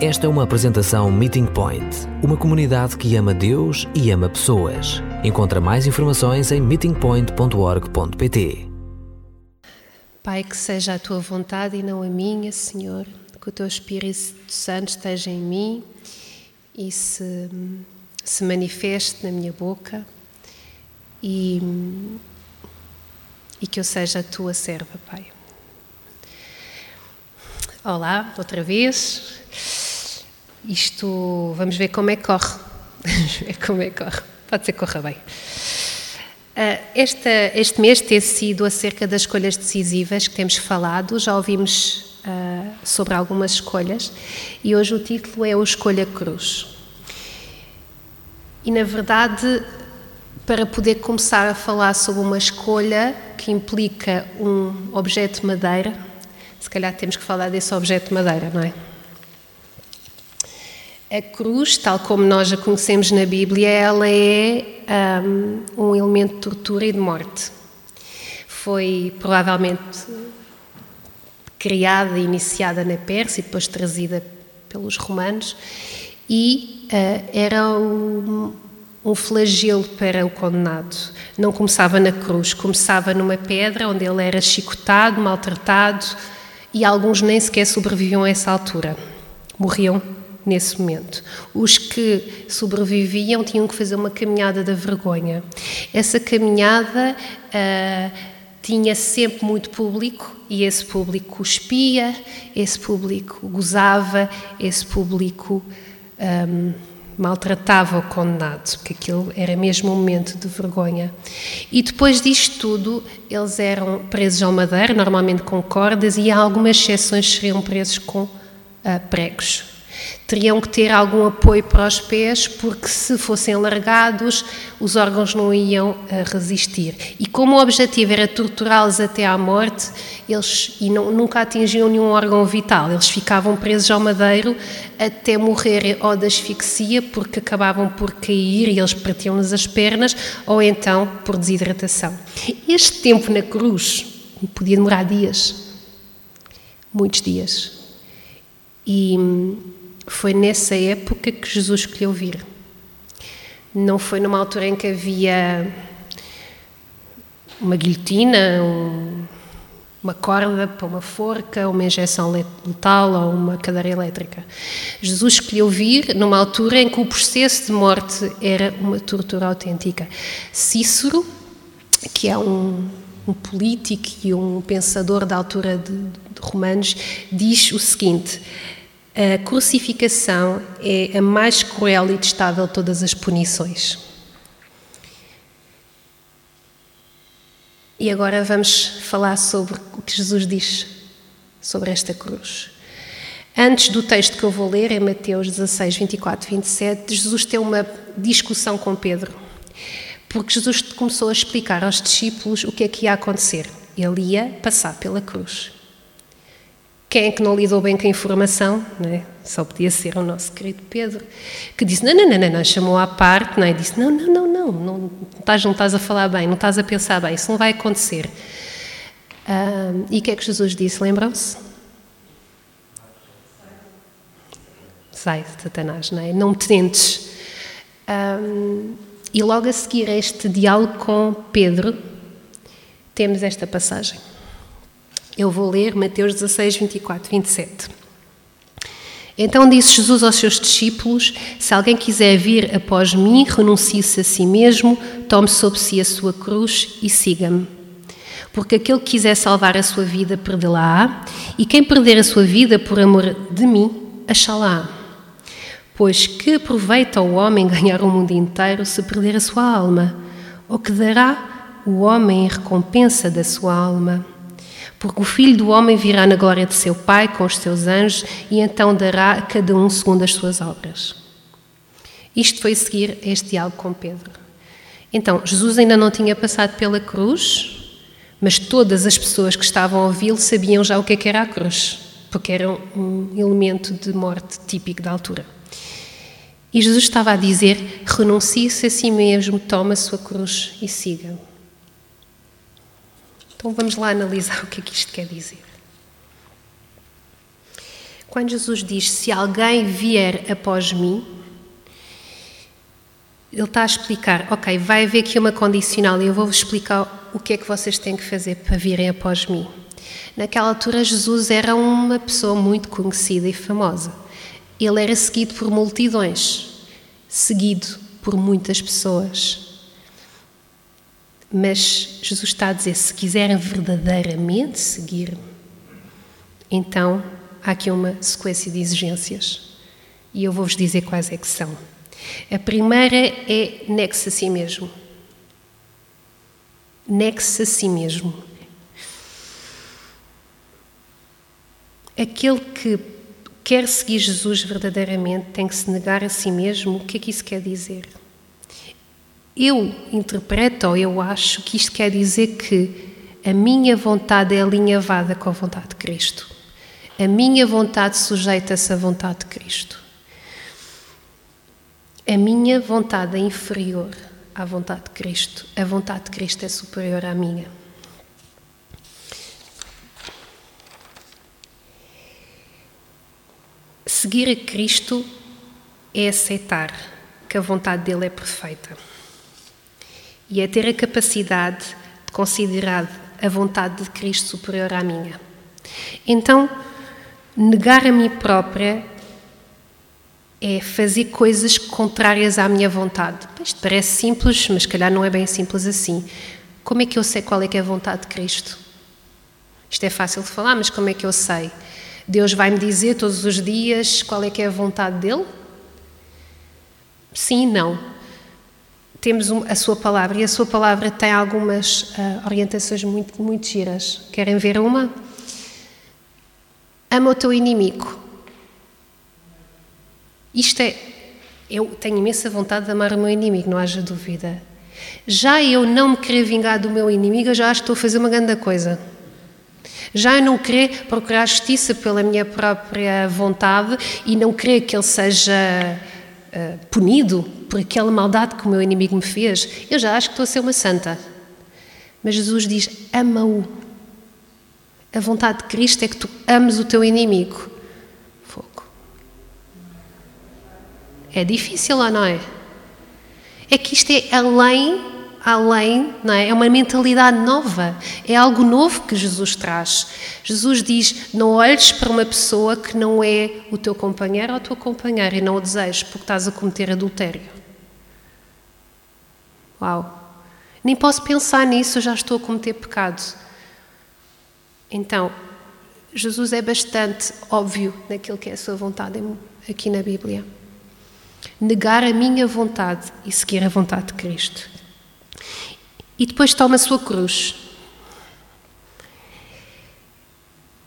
Esta é uma apresentação Meeting Point, uma comunidade que ama Deus e ama pessoas. Encontra mais informações em meetingpoint.org.pt. Pai, que seja a tua vontade e não a minha, Senhor, que o teu Espírito Santo esteja em mim e se, se manifeste na minha boca e, e que eu seja a tua serva, Pai. Olá, outra vez. Isto, vamos ver como é que corre. Vamos ver como é que corre. Pode ser que corra bem. Uh, esta, este mês tem sido acerca das escolhas decisivas que temos falado, já ouvimos uh, sobre algumas escolhas e hoje o título é o Escolha Cruz. E na verdade, para poder começar a falar sobre uma escolha que implica um objeto de madeira, se calhar temos que falar desse objeto de madeira, não é? A cruz, tal como nós a conhecemos na Bíblia, ela é um, um elemento de tortura e de morte. Foi provavelmente criada e iniciada na Pérsia e depois trazida pelos romanos e uh, era um, um flagelo para o condenado. Não começava na cruz, começava numa pedra onde ele era chicotado, maltratado e alguns nem sequer sobreviviam a essa altura. Morriam nesse momento. Os que sobreviviam tinham que fazer uma caminhada da vergonha. Essa caminhada uh, tinha sempre muito público e esse público cuspia, esse público gozava, esse público um, maltratava o condenado, porque aquilo era mesmo um momento de vergonha. E depois disto tudo, eles eram presos ao madeira, normalmente com cordas, e algumas exceções seriam presos com uh, pregos teriam que ter algum apoio para os pés, porque se fossem largados, os órgãos não iam eh, resistir. E como o objetivo era torturá-los até à morte, eles e não, nunca atingiam nenhum órgão vital, eles ficavam presos ao madeiro até morrerem ou de asfixia, porque acabavam por cair e eles partiam-nos as pernas, ou então por desidratação. Este tempo na cruz podia demorar dias, muitos dias. E foi nessa época que Jesus escolheu vir. Não foi numa altura em que havia uma guilhotina, um, uma corda para uma forca, uma injeção letal ou uma cadeira elétrica. Jesus escolheu vir numa altura em que o processo de morte era uma tortura autêntica. Cícero, que é um, um político e um pensador da altura de, de Romanos, diz o seguinte: a crucificação é a mais cruel e detestável de todas as punições. E agora vamos falar sobre o que Jesus diz sobre esta cruz. Antes do texto que eu vou ler, em Mateus 16, 24, 27, Jesus tem uma discussão com Pedro. Porque Jesus começou a explicar aos discípulos o que é que ia acontecer. Ele ia passar pela cruz. Quem é que não lidou bem com a informação? É? Só podia ser o nosso querido Pedro, que disse: Não, não, não, não, não. chamou à parte não é? disse: Não, não, não, não, não, estás, não estás a falar bem, não estás a pensar bem, isso não vai acontecer. Ah, e o que é que Jesus disse? Lembram-se? Sai, Satanás, não é? Não me tentes. Ah, e logo a seguir a este diálogo com Pedro, temos esta passagem. Eu vou ler Mateus 16, 24, 27. Então disse Jesus aos seus discípulos: Se alguém quiser vir após mim, renuncie-se a si mesmo, tome sobre si a sua cruz e siga-me. Porque aquele que quiser salvar a sua vida, perdê-la-á, e quem perder a sua vida por amor de mim, achá-la-á. Pois que aproveita o homem ganhar o mundo inteiro se perder a sua alma? Ou que dará o homem em recompensa da sua alma? Porque o Filho do Homem virá na glória de seu Pai com os seus anjos e então dará a cada um segundo as suas obras. Isto foi seguir este diálogo com Pedro. Então, Jesus ainda não tinha passado pela cruz, mas todas as pessoas que estavam a ouvi-lo sabiam já o que, é que era a cruz, porque era um elemento de morte típico da altura. E Jesus estava a dizer: renuncie-se a si mesmo, toma a sua cruz e siga-me. Então vamos lá analisar o que é que isto quer dizer. quando Jesus diz: Se alguém vier após mim, ele está a explicar: Ok, vai haver aqui uma condicional e eu vou-vos explicar o que é que vocês têm que fazer para virem após mim. Naquela altura, Jesus era uma pessoa muito conhecida e famosa. Ele era seguido por multidões, seguido por muitas pessoas. Mas Jesus está a dizer: se quiserem verdadeiramente seguir-me, então há aqui uma sequência de exigências. E eu vou-vos dizer quais é que são. A primeira é negue-se a si mesmo. Negue-se a si mesmo. Aquele que quer seguir Jesus verdadeiramente tem que se negar a si mesmo. O que é que isso quer dizer? Eu interpreto ou eu acho que isto quer dizer que a minha vontade é alinhavada com a vontade de Cristo. A minha vontade sujeita-se à vontade de Cristo. A minha vontade é inferior à vontade de Cristo. A vontade de Cristo é superior à minha. Seguir a Cristo é aceitar que a vontade dele é perfeita e é ter a capacidade de considerar a vontade de Cristo superior à minha. Então, Negar a mim própria é fazer coisas contrárias à minha vontade. Isto parece simples, mas calhar não é bem simples assim. Como é que eu sei qual é que é a vontade de Cristo? Isto é fácil de falar, mas como é que eu sei? Deus vai me dizer todos os dias qual é que é a vontade dele? Sim e não. Temos a sua palavra e a sua palavra tem algumas uh, orientações muito, muito giras. Querem ver uma? Ama o teu inimigo. Isto é. Eu tenho imensa vontade de amar o meu inimigo, não haja dúvida. Já eu não me querer vingar do meu inimigo, eu já acho que estou a fazer uma grande coisa. Já eu não querer procurar justiça pela minha própria vontade e não querer que ele seja uh, punido por aquela maldade que o meu inimigo me fez, eu já acho que estou a ser uma santa. Mas Jesus diz: ama-o. A vontade de Cristo é que tu ames o teu inimigo. Fogo. É difícil ou não é? É que isto é além, além, não é? É uma mentalidade nova. É algo novo que Jesus traz. Jesus diz: não olhes para uma pessoa que não é o teu companheiro ou a tua companheira e não o desejes porque estás a cometer adultério. Uau! Nem posso pensar nisso, já estou a cometer pecado. Então, Jesus é bastante óbvio naquilo que é a sua vontade aqui na Bíblia. Negar a minha vontade e seguir a vontade de Cristo. E depois toma a sua cruz.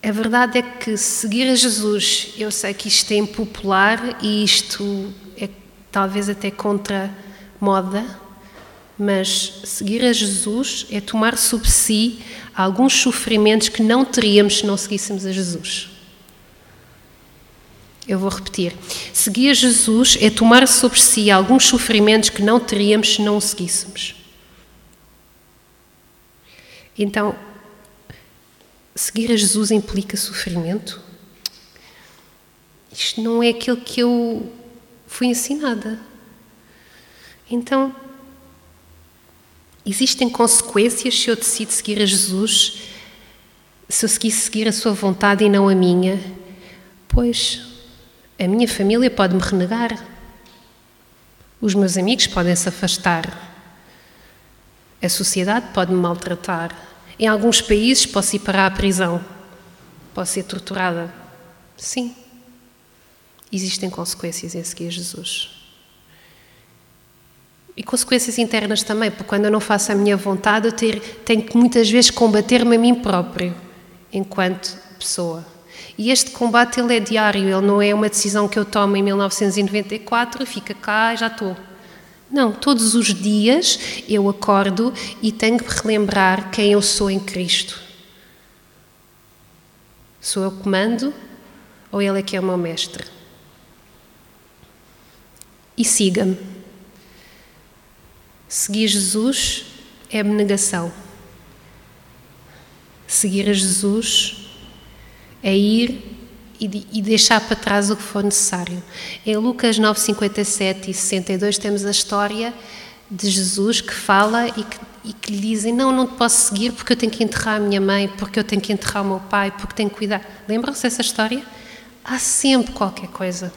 A verdade é que seguir a Jesus, eu sei que isto é impopular e isto é talvez até contra moda, mas seguir a Jesus é tomar sobre si alguns sofrimentos que não teríamos se não seguíssemos a Jesus. Eu vou repetir. Seguir a Jesus é tomar sobre si alguns sofrimentos que não teríamos se não o seguíssemos. Então, seguir a Jesus implica sofrimento? Isto não é aquilo que eu fui ensinada. Então, Existem consequências se eu decido seguir a Jesus, se eu seguisse seguir a sua vontade e não a minha? Pois a minha família pode me renegar, os meus amigos podem se afastar, a sociedade pode me maltratar. Em alguns países posso ir para a prisão, posso ser torturada. Sim, existem consequências em seguir Jesus. E consequências internas também, porque quando eu não faço a minha vontade, eu ter, tenho que muitas vezes combater-me a mim próprio, enquanto pessoa. E este combate ele é diário, ele não é uma decisão que eu tomo em 1994 e fica cá, já estou. Não, todos os dias eu acordo e tenho que relembrar quem eu sou em Cristo. Sou eu que mando ou Ele é que é o meu mestre? E siga-me. Seguir Jesus é abnegação. Seguir a Jesus é ir e, e deixar para trás o que for necessário. Em Lucas 9, 57 e 62 temos a história de Jesus que fala e que, e que lhe dizem: Não, não te posso seguir porque eu tenho que enterrar a minha mãe, porque eu tenho que enterrar o meu pai, porque tenho que cuidar. Lembram-se dessa história? Há sempre qualquer coisa.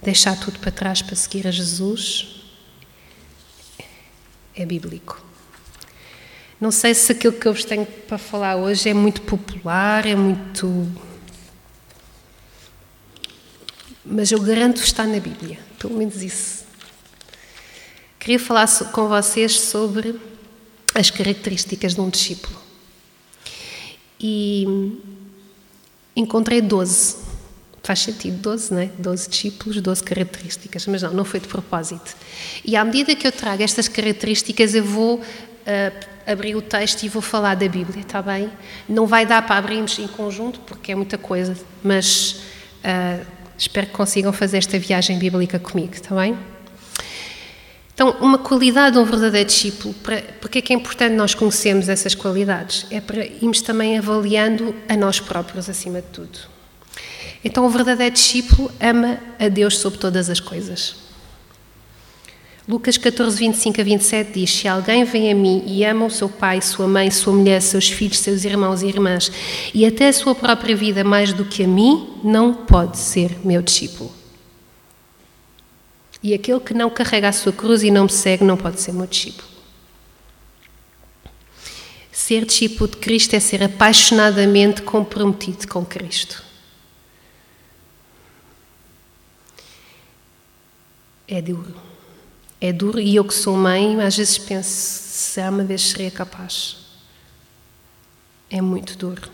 Deixar tudo para trás para seguir a Jesus é bíblico. Não sei se aquilo que eu vos tenho para falar hoje é muito popular, é muito. Mas eu garanto-vos está na Bíblia, pelo menos isso. Queria falar com vocês sobre as características de um discípulo. E encontrei 12. Faz sentido, 12, não é? 12 discípulos, 12 características, mas não, não foi de propósito. E à medida que eu trago estas características, eu vou uh, abrir o texto e vou falar da Bíblia, está bem? Não vai dar para abrirmos em conjunto, porque é muita coisa, mas uh, espero que consigam fazer esta viagem bíblica comigo, está bem? Então, uma qualidade de um verdadeiro discípulo, para, porque é que é importante nós conhecermos essas qualidades? É para irmos também avaliando a nós próprios, acima de tudo. Então, o verdadeiro discípulo ama a Deus sobre todas as coisas. Lucas 14, 25 a 27 diz: Se alguém vem a mim e ama o seu pai, sua mãe, sua mulher, seus filhos, seus irmãos e irmãs, e até a sua própria vida mais do que a mim, não pode ser meu discípulo. E aquele que não carrega a sua cruz e não me segue, não pode ser meu discípulo. Ser discípulo de Cristo é ser apaixonadamente comprometido com Cristo. É duro. É duro e eu que sou mãe, às vezes penso se há uma vez seria capaz. É muito duro.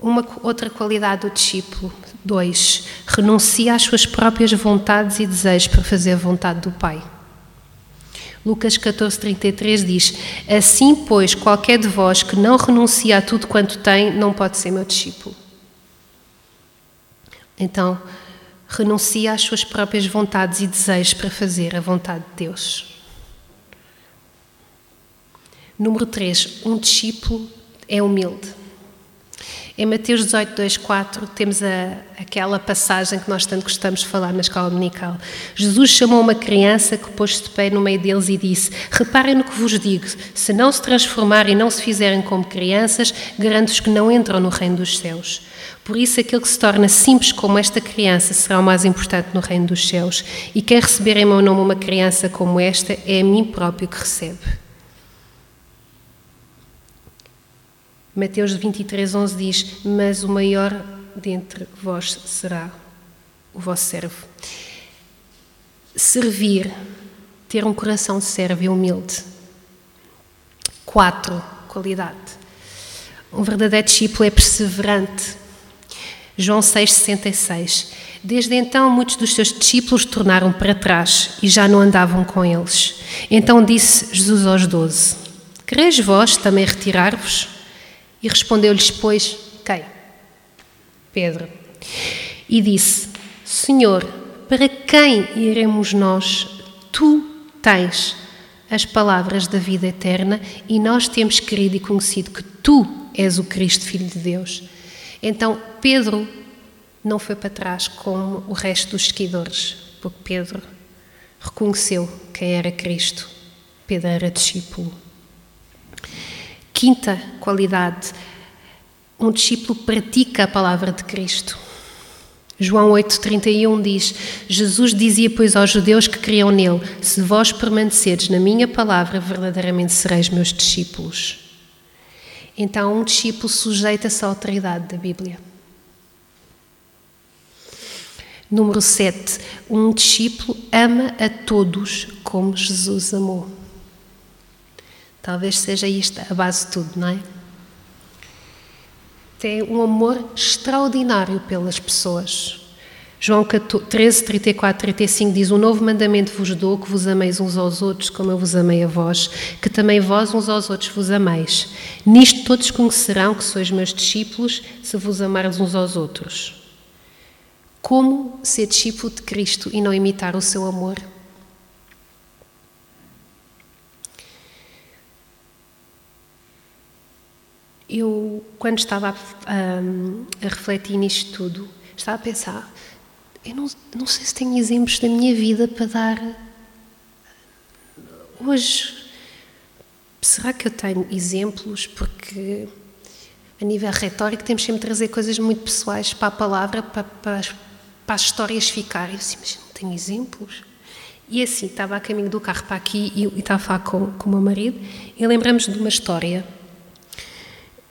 Uma outra qualidade do discípulo, dois, renuncia às suas próprias vontades e desejos para fazer a vontade do Pai. Lucas 14:33 diz: Assim, pois, qualquer de vós que não renuncia a tudo quanto tem, não pode ser meu discípulo. Então, renuncia às suas próprias vontades e desejos para fazer a vontade de Deus. Número 3. Um discípulo é humilde. Em Mateus 18, 2, 4, temos a, aquela passagem que nós tanto gostamos de falar na escola dominical. Jesus chamou uma criança que pôs-se de pé no meio deles e disse: Reparem no que vos digo, se não se transformarem e não se fizerem como crianças, garanto-vos que não entram no reino dos céus. Por isso, aquele que se torna simples como esta criança será o mais importante no reino dos céus. E quem receber em meu nome uma criança como esta é a mim próprio que recebe. Mateus 23, 11 diz: Mas o maior dentre vós será o vosso servo. Servir, ter um coração servo e humilde. Quatro, qualidade. Um verdadeiro discípulo é perseverante. João 6,66. Desde então, muitos dos seus discípulos tornaram para trás e já não andavam com eles. Então disse Jesus aos doze: Quereis vós também retirar-vos? E respondeu-lhes, pois, quem? Pedro. E disse: Senhor, para quem iremos nós? Tu tens as palavras da vida eterna e nós temos querido e conhecido que tu és o Cristo, Filho de Deus. Então Pedro não foi para trás como o resto dos seguidores, porque Pedro reconheceu quem era Cristo. Pedro era discípulo. Quinta qualidade: um discípulo pratica a palavra de Cristo. João 8,31 diz: Jesus dizia, pois, aos judeus que criam nele: Se vós permaneceres na minha palavra, verdadeiramente sereis meus discípulos. Então, um discípulo sujeita-se à autoridade da Bíblia. Número 7. Um discípulo ama a todos como Jesus amou. Talvez seja isto a base de tudo, não é? Tem um amor extraordinário pelas pessoas. João 13, 34, 35 diz: Um novo mandamento vos dou, que vos ameis uns aos outros, como eu vos amei a vós, que também vós uns aos outros vos ameis. Nisto todos conhecerão que sois meus discípulos, se vos amardes uns aos outros. Como ser discípulo de Cristo e não imitar o seu amor? eu, quando estava a, a, a refletir nisto tudo, estava a pensar: eu não, não sei se tenho exemplos da minha vida para dar hoje. Será que eu tenho exemplos? Porque a nível retórico temos sempre de trazer coisas muito pessoais para a palavra, para, para, para as histórias ficarem. Eu assim, mas não tenho exemplos? E assim, estava a caminho do carro para aqui e, e estava a falar com, com o meu marido e lembramos de uma história,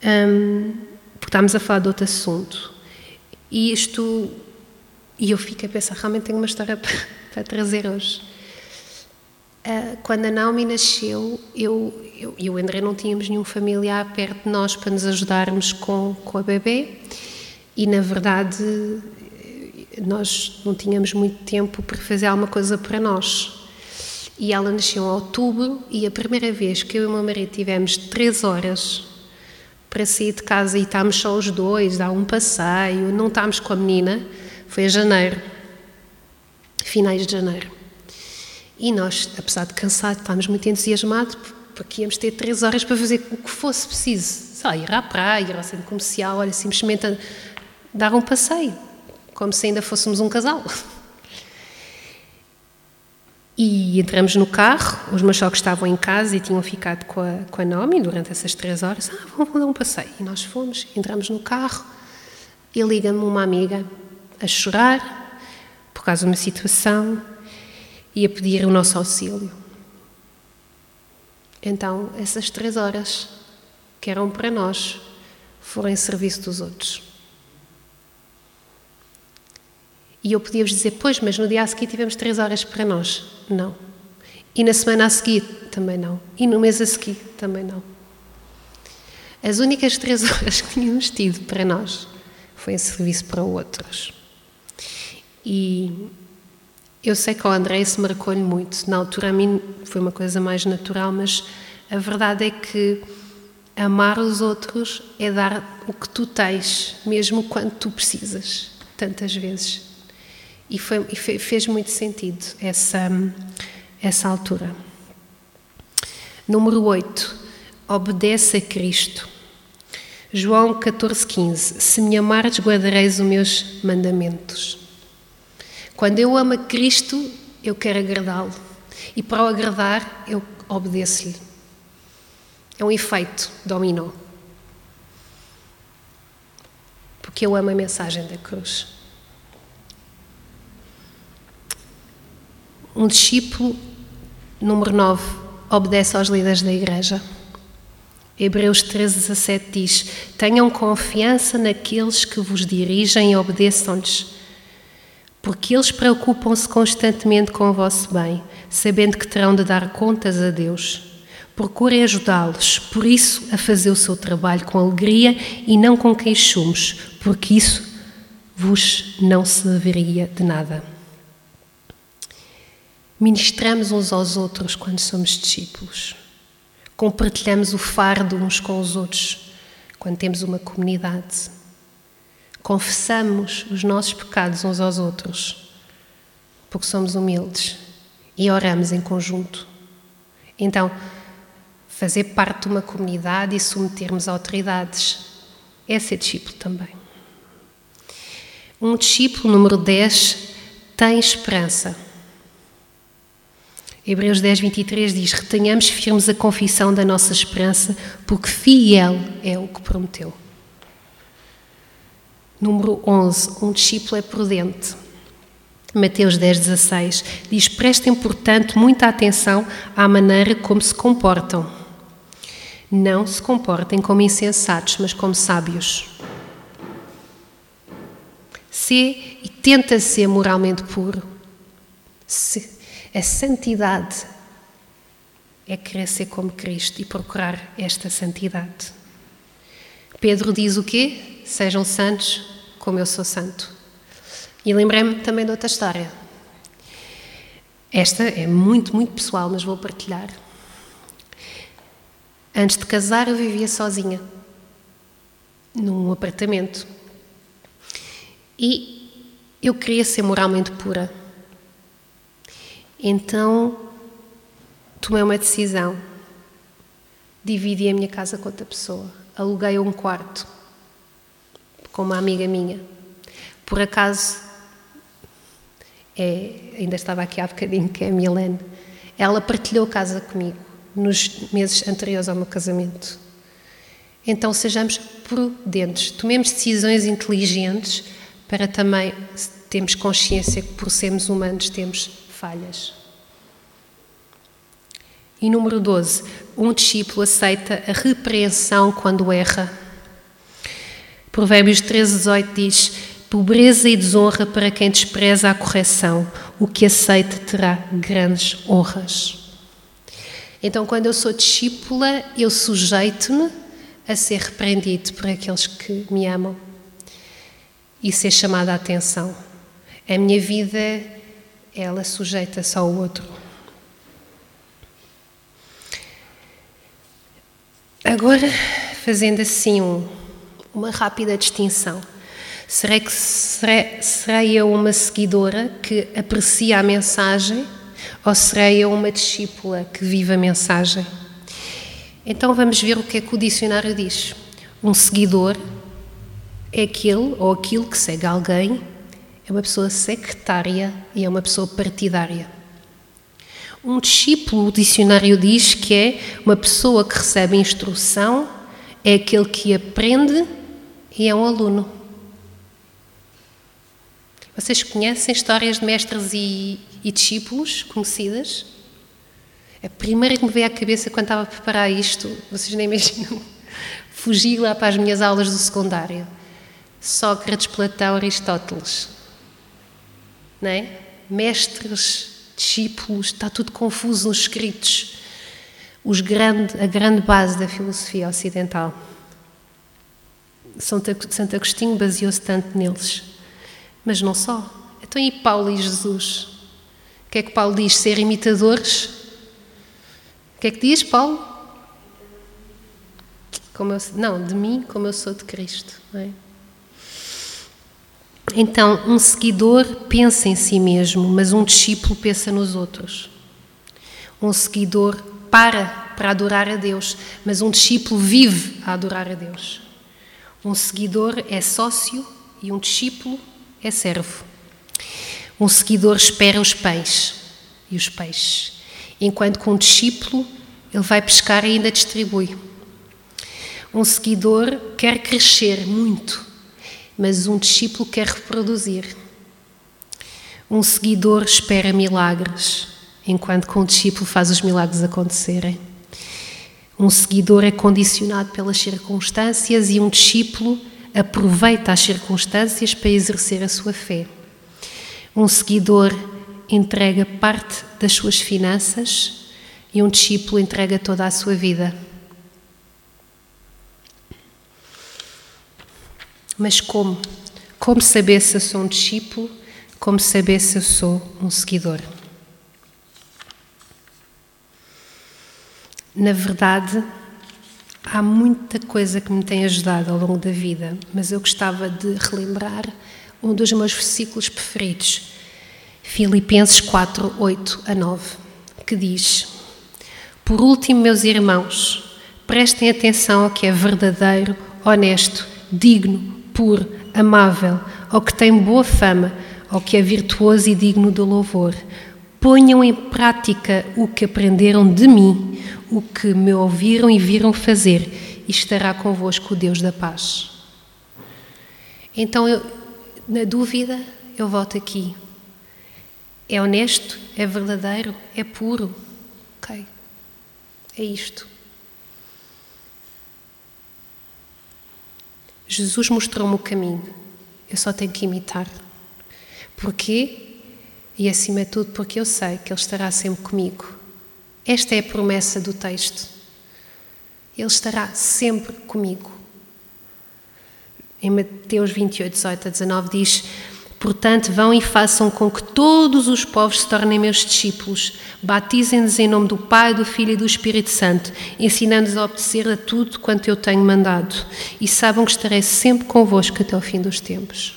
um, porque estávamos a falar de outro assunto. E isto, e eu fico a pensar, realmente tenho uma história para, para trazer hoje. Uh, quando a Naomi nasceu, eu, eu e o André não tínhamos nenhum familiar perto de nós para nos ajudarmos com, com a bebê e, na verdade, nós não tínhamos muito tempo para fazer alguma coisa para nós. E ela nasceu em outubro e a primeira vez que eu e o meu marido tivemos três horas para sair de casa e estávamos só os dois, dar um passeio, não estávamos com a menina, foi em janeiro, finais de janeiro. E nós, apesar de cansados, estávamos muito entusiasmados porque íamos ter três horas para fazer o que fosse preciso. Lá, ir à praia, ir ao centro comercial, olha, simplesmente dar um passeio como se ainda fôssemos um casal. E entramos no carro, os meus sogros estavam em casa e tinham ficado com a, com a Naomi durante essas três horas. Ah, vamos dar um passeio. E nós fomos, entramos no carro e liga-me uma amiga a chorar por causa de uma situação e a pedir o nosso auxílio. Então, essas três horas que eram para nós foram em serviço dos outros. E eu podia-vos dizer, pois, mas no dia a seguir tivemos três horas para nós. Não. E na semana a seguir, também não. E no mês a seguir, também não. As únicas três horas que tínhamos tido para nós foi em serviço para outros. E eu sei que ao André isso marcou-lhe muito. Na altura a mim foi uma coisa mais natural, mas a verdade é que amar os outros é dar o que tu tens, mesmo quando tu precisas, tantas vezes. E, foi, e fez muito sentido essa, essa altura. Número 8. Obedece a Cristo. João 14,15 Se me amares, guardareis os meus mandamentos. Quando eu amo a Cristo, eu quero agradá-lo. E para o agradar, eu obedeço-lhe. É um efeito dominó. Porque eu amo a mensagem da cruz. Um discípulo, número 9, obedece aos líderes da igreja. Hebreus 13, 17 diz: Tenham confiança naqueles que vos dirigem e obedeçam-lhes, porque eles preocupam-se constantemente com o vosso bem, sabendo que terão de dar contas a Deus. Procurem ajudá-los, por isso, a fazer o seu trabalho com alegria e não com queixumes, porque isso vos não serviria de nada. Ministramos uns aos outros quando somos discípulos. Compartilhamos o fardo uns com os outros quando temos uma comunidade. Confessamos os nossos pecados uns aos outros porque somos humildes e oramos em conjunto. Então, fazer parte de uma comunidade e submetermos a autoridades é ser discípulo também. Um discípulo, número 10, tem esperança. Hebreus 10, 23 diz: Retenhamos firmes a confissão da nossa esperança, porque fiel é o que prometeu. Número 11. Um discípulo é prudente. Mateus 10, 16 diz: Prestem, portanto, muita atenção à maneira como se comportam. Não se comportem como insensatos, mas como sábios. Se e tenta ser moralmente puro. Se a santidade é querer ser como Cristo e procurar esta santidade. Pedro diz o quê? Sejam santos como eu sou santo. E lembrei-me também de outra história. Esta é muito, muito pessoal, mas vou partilhar. Antes de casar, eu vivia sozinha, num apartamento. E eu queria ser moralmente pura. Então tomei uma decisão. Dividi a minha casa com outra pessoa. aluguei um quarto com uma amiga minha. Por acaso, é, ainda estava aqui há bocadinho, que é a Milene, ela partilhou casa comigo nos meses anteriores ao meu casamento. Então sejamos prudentes, tomemos decisões inteligentes para também termos consciência que por sermos humanos temos falhas. E número 12, um discípulo aceita a repreensão quando erra. Provérbios 13, 18 diz: Pobreza e desonra para quem despreza a correção, o que aceita terá grandes honras. Então, quando eu sou discípula, eu sujeito-me a ser repreendido por aqueles que me amam e ser chamada a atenção. A minha vida, ela sujeita-se ao outro. Agora, fazendo assim um, uma rápida distinção. Serei, que, serei, serei eu uma seguidora que aprecia a mensagem ou serei eu uma discípula que vive a mensagem? Então vamos ver o que é que o dicionário diz. Um seguidor é aquele ou aquilo que segue alguém, é uma pessoa sectária e é uma pessoa partidária. Um discípulo, o dicionário diz que é uma pessoa que recebe instrução, é aquele que aprende e é um aluno. Vocês conhecem histórias de mestres e, e discípulos conhecidas? A primeira que me veio à cabeça quando estava a preparar isto, vocês nem imaginam, fugi lá para as minhas aulas do secundário. Sócrates, Platão, Aristóteles. Não é? Mestres, discípulos, está tudo confuso nos escritos. Os grande, a grande base da filosofia ocidental. Santo Agostinho baseou-se tanto neles. Mas não só. Então, e Paulo e Jesus? O que é que Paulo diz? Ser imitadores? O que é que diz Paulo? Como eu, não, de mim como eu sou de Cristo. É? Então, um seguidor pensa em si mesmo, mas um discípulo pensa nos outros. Um seguidor para para adorar a Deus, mas um discípulo vive a adorar a Deus. Um seguidor é sócio e um discípulo é servo. Um seguidor espera os pães e os peixes, enquanto que um discípulo ele vai pescar e ainda distribui. Um seguidor quer crescer muito, mas um discípulo quer reproduzir. Um seguidor espera milagres, enquanto que um discípulo faz os milagres acontecerem. Um seguidor é condicionado pelas circunstâncias e um discípulo aproveita as circunstâncias para exercer a sua fé. Um seguidor entrega parte das suas finanças e um discípulo entrega toda a sua vida. Mas como? Como saber se eu sou um discípulo? Como saber se eu sou um seguidor? Na verdade, há muita coisa que me tem ajudado ao longo da vida, mas eu gostava de relembrar um dos meus versículos preferidos, Filipenses 4, 8 a 9, que diz: Por último, meus irmãos, prestem atenção ao que é verdadeiro, honesto, digno, puro, amável, ao que tem boa fama, ao que é virtuoso e digno de louvor. Ponham em prática o que aprenderam de mim, o que me ouviram e viram fazer, e estará convosco o Deus da paz. Então, eu, na dúvida, eu volto aqui. É honesto? É verdadeiro? É puro? Ok. É isto. Jesus mostrou-me o caminho. Eu só tenho que imitar. Porquê? E acima de tudo, porque eu sei que Ele estará sempre comigo. Esta é a promessa do texto. Ele estará sempre comigo. Em Mateus 28, 18 a 19 diz: Portanto, vão e façam com que todos os povos se tornem meus discípulos. Batizem-nos em nome do Pai, do Filho e do Espírito Santo, ensinando-os a obedecer a tudo quanto eu tenho mandado. E saibam que estarei sempre convosco até o fim dos tempos.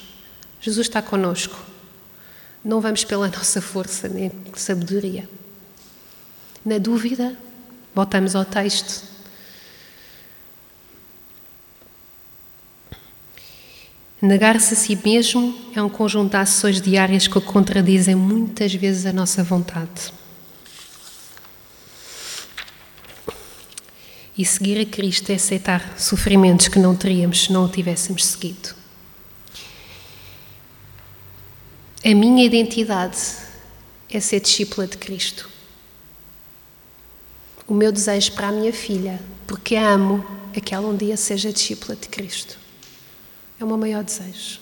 Jesus está conosco. Não vamos pela nossa força nem sabedoria. Na dúvida, voltamos ao texto. Negar-se a si mesmo é um conjunto de ações diárias que contradizem muitas vezes a nossa vontade. E seguir a Cristo é aceitar sofrimentos que não teríamos se não o tivéssemos seguido. A minha identidade é ser discípula de Cristo. O meu desejo para a minha filha, porque a amo, é que ela um dia seja discípula de Cristo. É o meu maior desejo.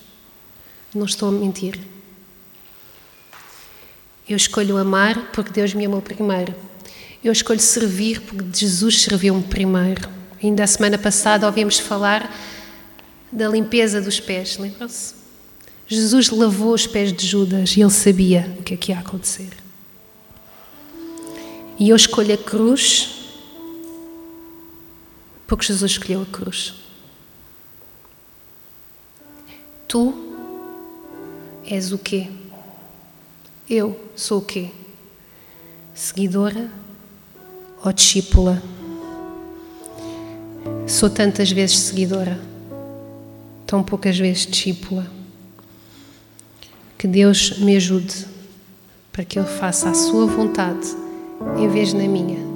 Não estou a mentir. Eu escolho amar porque Deus me amou primeiro. Eu escolho servir porque Jesus serviu-me primeiro. Ainda a semana passada ouvimos falar da limpeza dos pés, lembram-se? Jesus lavou os pés de Judas e ele sabia o que é que ia acontecer. E eu escolho a cruz porque Jesus escolheu a cruz. Tu és o quê? Eu sou o quê? Seguidora ou discípula? Sou tantas vezes seguidora, tão poucas vezes discípula. Que Deus me ajude para que eu faça a sua vontade em vez da minha.